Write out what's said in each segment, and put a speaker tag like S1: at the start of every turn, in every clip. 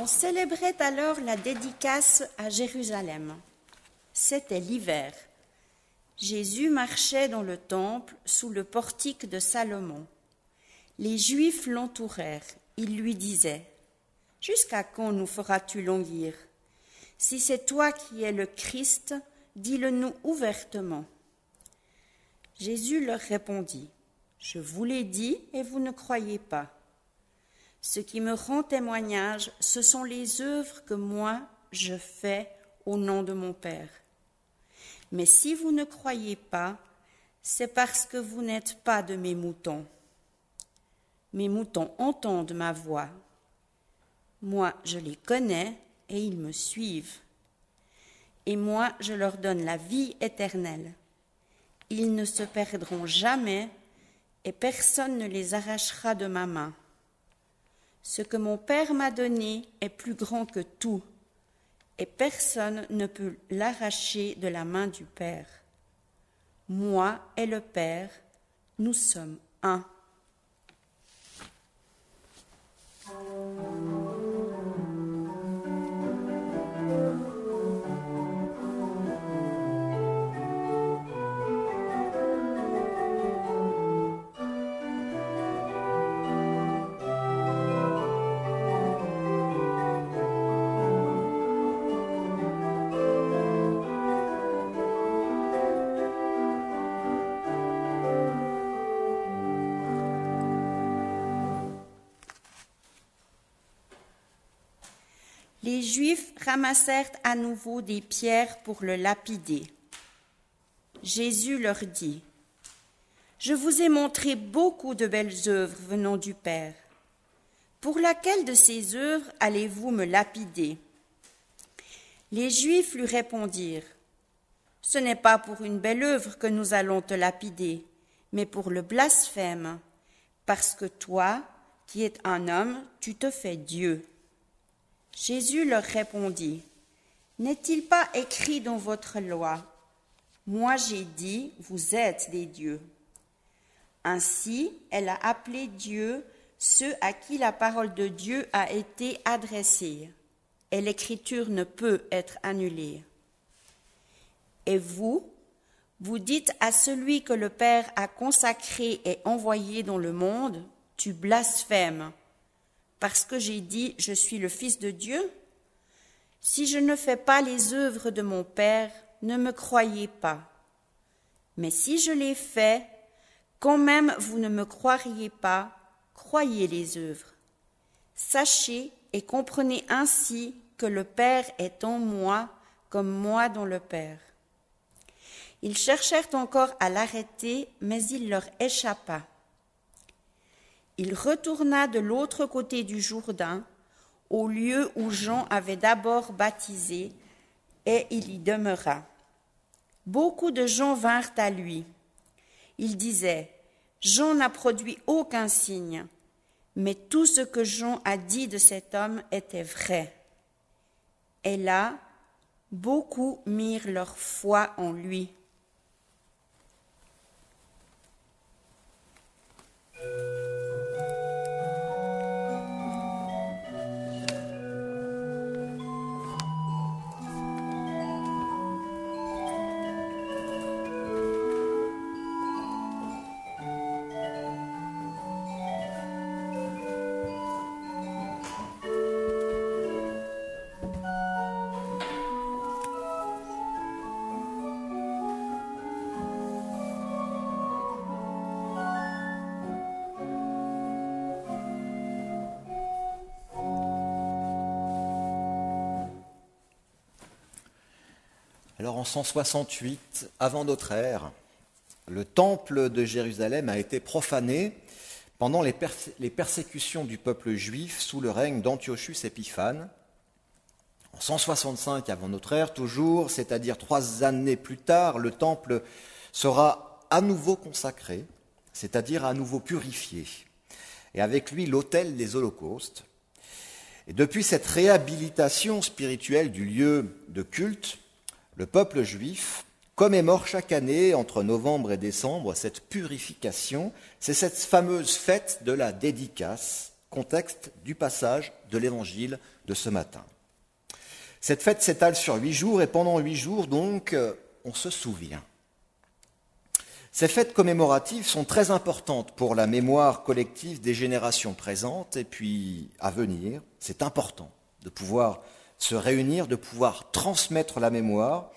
S1: On célébrait alors la dédicace à Jérusalem. C'était l'hiver. Jésus marchait dans le temple sous le portique de Salomon. Les Juifs l'entourèrent. Ils lui disaient Jusqu'à quand nous feras-tu languir? Si c'est toi qui es le Christ, dis-le nous ouvertement. Jésus leur répondit Je vous l'ai dit et vous ne croyez pas. Ce qui me rend témoignage, ce sont les œuvres que moi je fais au nom de mon Père. Mais si vous ne croyez pas, c'est parce que vous n'êtes pas de mes moutons. Mes moutons entendent ma voix. Moi, je les connais et ils me suivent. Et moi, je leur donne la vie éternelle. Ils ne se perdront jamais et personne ne les arrachera de ma main. Ce que mon Père m'a donné est plus grand que tout, et personne ne peut l'arracher de la main du Père. Moi et le Père, nous sommes un. Les Juifs ramassèrent à nouveau des pierres pour le lapider. Jésus leur dit, Je vous ai montré beaucoup de belles œuvres venant du Père. Pour laquelle de ces œuvres allez-vous me lapider? Les Juifs lui répondirent, Ce n'est pas pour une belle œuvre que nous allons te lapider, mais pour le blasphème, parce que toi, qui es un homme, tu te fais Dieu. Jésus leur répondit, N'est-il pas écrit dans votre loi Moi j'ai dit, vous êtes des dieux. Ainsi, elle a appelé Dieu ceux à qui la parole de Dieu a été adressée, et l'écriture ne peut être annulée. Et vous, vous dites à celui que le Père a consacré et envoyé dans le monde, tu blasphèmes parce que j'ai dit je suis le Fils de Dieu Si je ne fais pas les œuvres de mon Père, ne me croyez pas. Mais si je les fais, quand même vous ne me croiriez pas, croyez les œuvres. Sachez et comprenez ainsi que le Père est en moi comme moi dans le Père. Ils cherchèrent encore à l'arrêter, mais il leur échappa il retourna de l'autre côté du Jourdain, au lieu où Jean avait d'abord baptisé, et il y demeura. Beaucoup de gens vinrent à lui. Il disait, Jean n'a produit aucun signe, mais tout ce que Jean a dit de cet homme était vrai. Et là, beaucoup mirent leur foi en lui.
S2: Alors en 168 avant notre ère, le temple de Jérusalem a été profané pendant les, persécutions du peuple juif sous le règne d'Antiochus Épiphane. En 165 avant notre ère, toujours, c'est-à-dire trois années plus tard, le temple sera à nouveau consacré, c'est-à-dire à nouveau purifié, et avec lui l'autel des holocaustes. Et depuis cette réhabilitation spirituelle du lieu de culte, le peuple juif commémore chaque année, entre novembre et décembre, cette purification. C'est cette fameuse fête de la dédicace contexte du passage de l'évangile de ce matin. Cette fête s'étale sur huit jours et pendant huit jours, donc, euh, on se souvient. Ces fêtes commémoratives sont très importantes pour la mémoire collective des générations présentes et puis à venir. C'est important de pouvoir se réunir, de pouvoir transmettre la mémoire,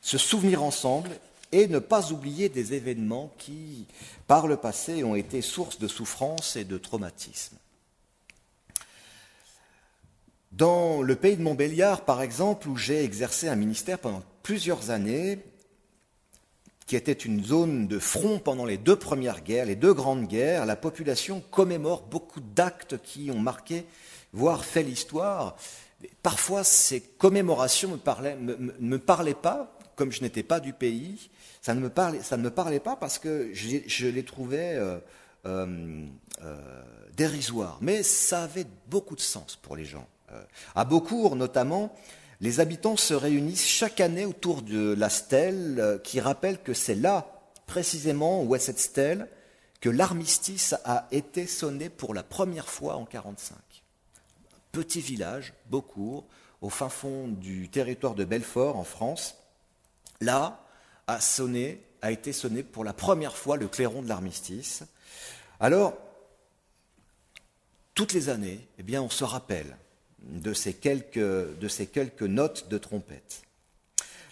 S2: se souvenir ensemble et ne pas oublier des événements qui, par le passé, ont été source de souffrance et de traumatisme. Dans le pays de Montbéliard, par exemple, où j'ai exercé un ministère pendant plusieurs années, qui était une zone de front pendant les deux premières guerres, les deux grandes guerres, la population commémore beaucoup d'actes qui ont marqué, voire fait l'histoire. Parfois, ces commémorations ne me, parlaient pas, comme je n'étais pas du pays, ça ne me parlait, pas parce que je, les trouvais euh, euh, euh, dérisoires. Mais ça avait beaucoup de sens pour les gens. À Beaucourt, notamment, les habitants se réunissent chaque année autour de la stèle qui rappelle que c'est là, précisément, où est cette stèle, que l'armistice a été sonné pour la première fois en 1945. Petit village, Beaucourt, au fin fond du territoire de Belfort, en France, là a sonné, a été sonné pour la première fois le clairon de l'armistice. Alors, toutes les années, eh bien, on se rappelle de ces quelques, notes de trompette.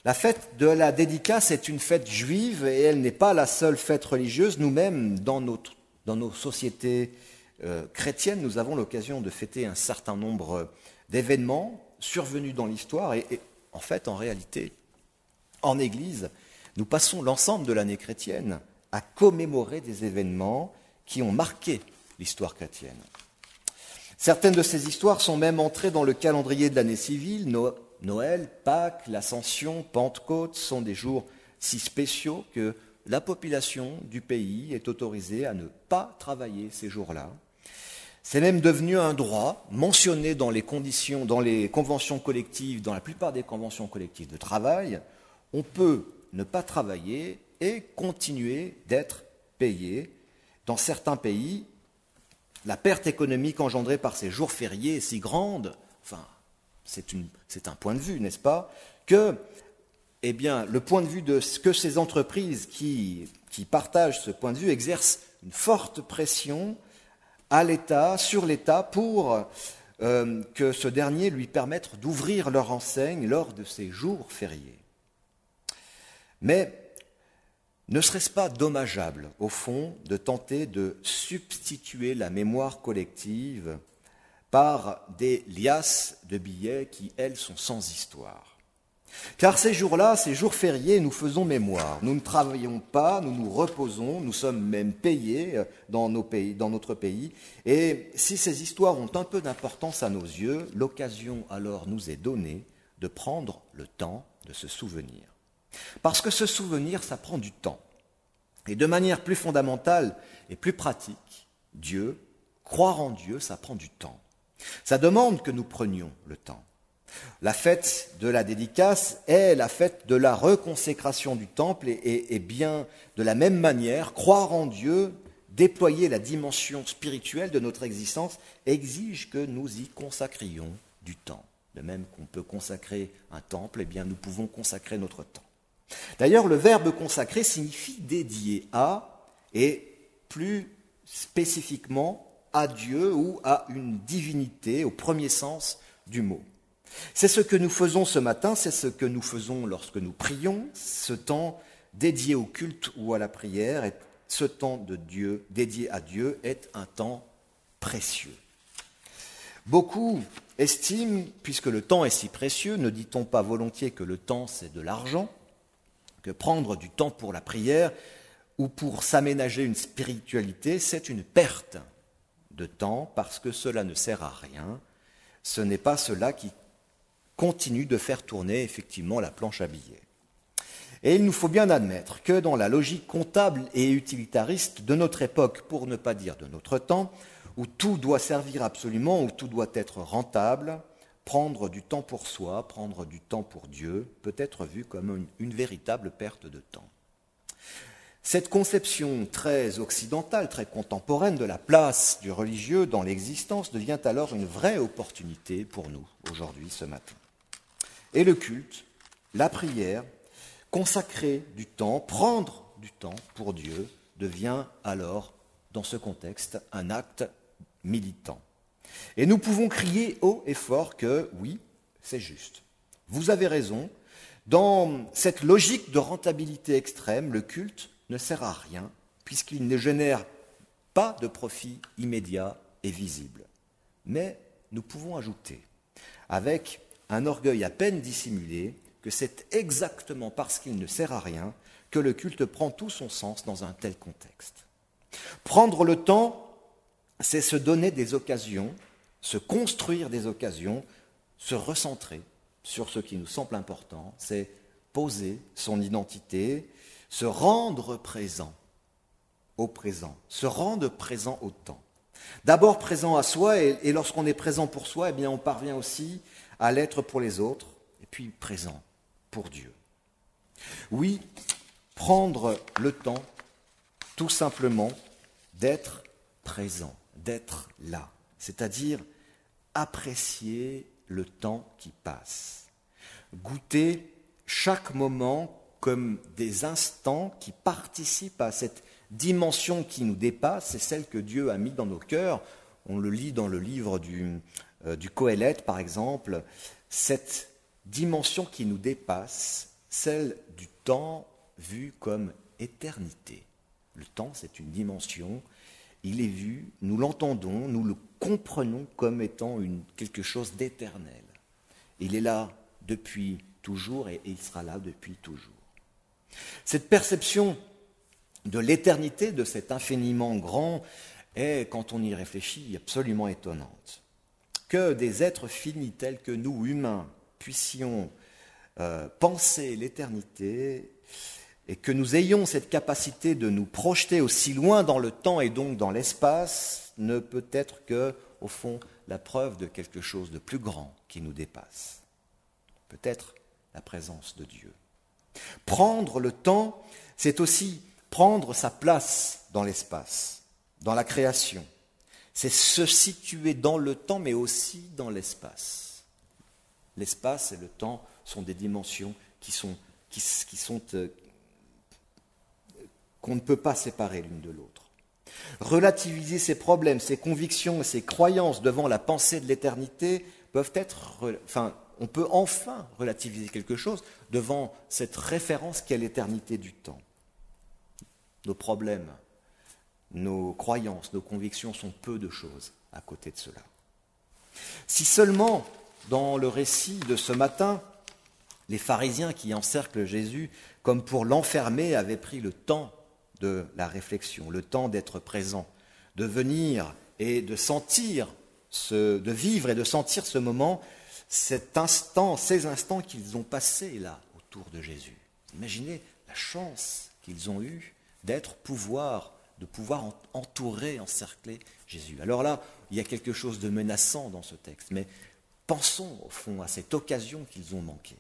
S2: La fête de la dédicace est une fête juive et elle n'est pas la seule fête religieuse. Nous-mêmes, dans nos sociétés euh, chrétiennes, nous avons l'occasion de fêter un certain nombre d'événements survenus dans l'histoire et, en fait, en réalité, en Église, nous passons l'ensemble de l'année chrétienne à commémorer des événements qui ont marqué l'histoire chrétienne. Certaines de ces histoires sont même entrées dans le calendrier de l'année civile. Noël, Pâques, l'Ascension, Pentecôte sont des jours si spéciaux que la population du pays est autorisée à ne pas travailler ces jours-là. C'est même devenu un droit mentionné dans les conditions, dans les conventions collectives, dans la plupart des conventions collectives de travail. On peut ne pas travailler et continuer d'être payé. Dans certains pays, la perte économique engendrée par ces jours fériés est si grande, enfin, c'est un point de vue, n'est-ce pas, que eh le point de vue de ce que ces entreprises qui partagent ce point de vue exercent une forte pression à l'État, sur l'État, pour euh, que ce dernier lui permette d'ouvrir leur enseigne lors de ces jours fériés. Mais ne serait-ce pas dommageable, au fond, de tenter de substituer la mémoire collective par des liasses de billets qui, elles, sont sans histoire? Car ces jours-là, ces jours fériés, nous faisons mémoire. Nous ne travaillons pas, nous nous reposons, nous sommes même payés pays, dans notre pays. Et si ces histoires ont un peu d'importance à nos yeux, l'occasion alors nous est donnée de prendre le temps de se souvenir. Parce que ce souvenir, ça prend du temps. Et de manière plus fondamentale et plus pratique, Dieu, croire en Dieu, ça prend du temps. Ça demande que nous prenions le temps. La fête de la dédicace est la fête de la reconsécration du temple et, bien de la même manière, croire en Dieu, déployer la dimension spirituelle de notre existence exige que nous y consacrions du temps. De même qu'on peut consacrer un temple, eh nous pouvons consacrer notre temps. D'ailleurs, le verbe consacré signifie dédié à, et plus spécifiquement à Dieu ou à une divinité au premier sens du mot. C'est ce que nous faisons ce matin, c'est ce que nous faisons lorsque nous prions, ce temps dédié au culte ou à la prière, et ce temps de Dieu, dédié à Dieu, est un temps précieux. Beaucoup estiment, puisque le temps est si précieux, ne dit-on pas volontiers que le temps c'est de l'argent que prendre du temps pour la prière ou pour s'aménager une spiritualité, c'est une perte de temps parce que cela ne sert à rien. Ce n'est pas cela qui continue de faire tourner effectivement la planche à billets. Et il nous faut bien admettre que dans la logique comptable et utilitariste de notre époque, pour ne pas dire de notre temps, où tout doit servir absolument, où tout doit être rentable, prendre du temps pour soi, prendre du temps pour Dieu, peut être vu comme une, véritable perte de temps. Cette conception très occidentale, très contemporaine de la place du religieux dans l'existence devient alors une vraie opportunité pour nous aujourd'hui, ce matin. Et le culte, la prière, consacrer du temps, prendre du temps pour Dieu, devient alors, dans ce contexte, un acte militant. Et nous pouvons crier haut et fort que oui, c'est juste. Vous avez raison, dans cette logique de rentabilité extrême, le culte ne sert à rien puisqu'il ne génère pas de profit immédiat et visible. Mais nous pouvons ajouter, avec un orgueil à peine dissimulé, que c'est exactement parce qu'il ne sert à rien que le culte prend tout son sens dans un tel contexte. Prendre le temps, c'est se donner des occasions, se construire des occasions, se recentrer sur ce qui nous semble important, c'est poser son identité, se rendre présent au présent, se rendre présent au temps. D'abord présent à soi, et, lorsqu'on est présent pour soi, eh bien on parvient aussi à l'être pour les autres, et puis présent pour Dieu. Oui, prendre le temps, tout simplement, d'être présent, d'être là, c'est-à-dire apprécier le temps qui passe, goûter chaque moment comme des instants qui participent à cette dimension qui nous dépasse, c'est celle que Dieu a mis dans nos cœurs. On le lit dans le livre du, du Coëlette, par exemple, cette dimension qui nous dépasse, celle du temps vu comme éternité. Le temps, c'est une dimension, il est vu, nous l'entendons, nous le comprenons comme étant quelque chose d'éternel. Il est là depuis toujours et il sera là depuis toujours. Cette perception de l'éternité, de cet infiniment grand, est, quand on y réfléchit, absolument étonnante. Que des êtres finis tels que nous, humains, puissions euh, penser l'éternité et que nous ayons cette capacité de nous projeter aussi loin dans le temps et donc dans l'espace ne peut être que, au fond, la preuve de quelque chose de plus grand qui nous dépasse. Peut-être la présence de Dieu. Prendre le temps, c'est aussi prendre sa place dans l'espace, dans la création. C'est se situer dans le temps, mais aussi dans l'espace. L'espace et le temps sont des dimensions qui sont, euh, qu'on ne peut pas séparer l'une de l'autre. Relativiser ses problèmes, ses convictions et ses croyances devant la pensée de l'éternité peuvent être, enfin, on peut enfin relativiser quelque chose devant cette référence qu'est l'éternité du temps. Nos problèmes, nos croyances, nos convictions sont peu de choses à côté de cela. Si seulement, dans le récit de ce matin, les pharisiens qui encerclent Jésus, comme pour l'enfermer, avaient pris le temps de la réflexion, le temps d'être présent, de venir et de sentir, ce, de vivre et de sentir ce moment cet instant, ces instants qu'ils ont passés là autour de Jésus. Imaginez la chance qu'ils ont eue d'être pouvoir, de pouvoir entourer, encercler Jésus. Alors là, il y a quelque chose de menaçant dans ce texte, mais pensons au fond à cette occasion qu'ils ont manquée.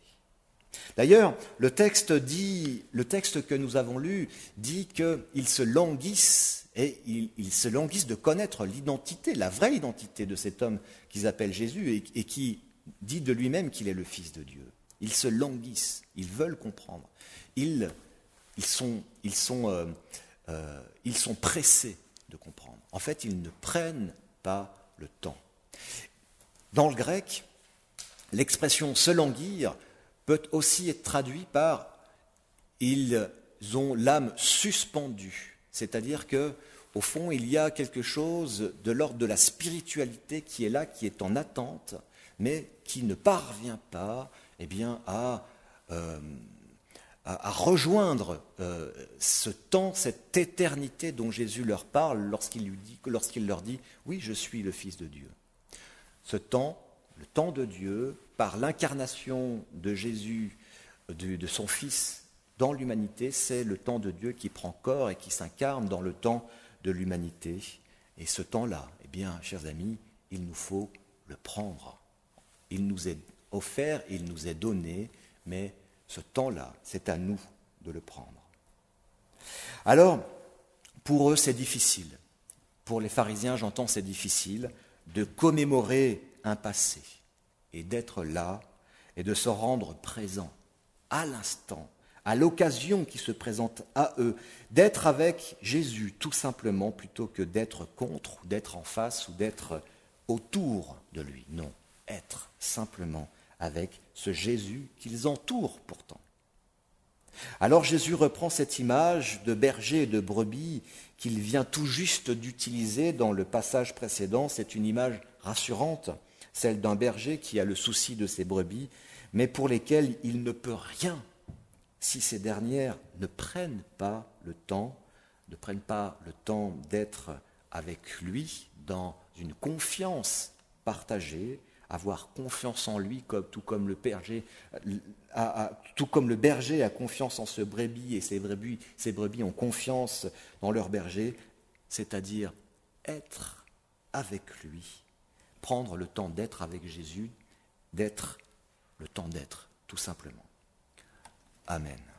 S2: D'ailleurs, le texte dit, le texte que nous avons lu dit qu'ils se languissent et ils, se languissent de connaître l'identité, la vraie identité de cet homme qu'ils appellent Jésus et qui dit de lui-même qu'il est le Fils de Dieu. Ils se languissent, ils veulent comprendre. Ils, sont, euh, euh, ils sont pressés de comprendre. En fait, ils ne prennent pas le temps. Dans le grec, l'expression se languir peut aussi être traduite par ils ont l'âme suspendue, c'est-à-dire que au fond, il y a quelque chose de l'ordre de la spiritualité qui est là, qui est en attente, mais qui ne parvient pas eh bien, à, euh, à, rejoindre euh, ce temps, cette éternité dont Jésus leur parle lorsqu'il, leur dit Oui, je suis le Fils de Dieu. Ce temps, le temps de Dieu, par l'incarnation de Jésus, de son Fils dans l'humanité, c'est le temps de Dieu qui prend corps et qui s'incarne dans le temps de l'humanité. Et ce temps-là, eh bien, chers amis, il nous faut le prendre. Il nous est offert, il nous est donné, mais ce temps-là, c'est à nous de le prendre. Alors, pour eux, c'est difficile. Pour les pharisiens, j'entends, c'est difficile de commémorer un passé et d'être là et de se rendre présent à l'instant, à l'occasion qui se présente à eux, d'être avec Jésus tout simplement plutôt que d'être contre, d'être en face ou d'être autour de lui. Non, être simplement avec ce Jésus qu'ils entourent pourtant. Alors Jésus reprend cette image de berger et de brebis qu'il vient tout juste d'utiliser dans le passage précédent. C'est une image rassurante, celle d'un berger qui a le souci de ses brebis, mais pour lesquelles il ne peut rien si ces dernières ne prennent pas le temps, ne prennent pas le temps d'être avec lui dans une confiance partagée, avoir confiance en lui, comme, tout, comme le berger, a, confiance en ce brebis et ses ses brebis ont confiance dans leur berger, c'est-à-dire être avec lui, prendre le temps d'être avec Jésus, d'être le temps d'être, tout simplement. Amen.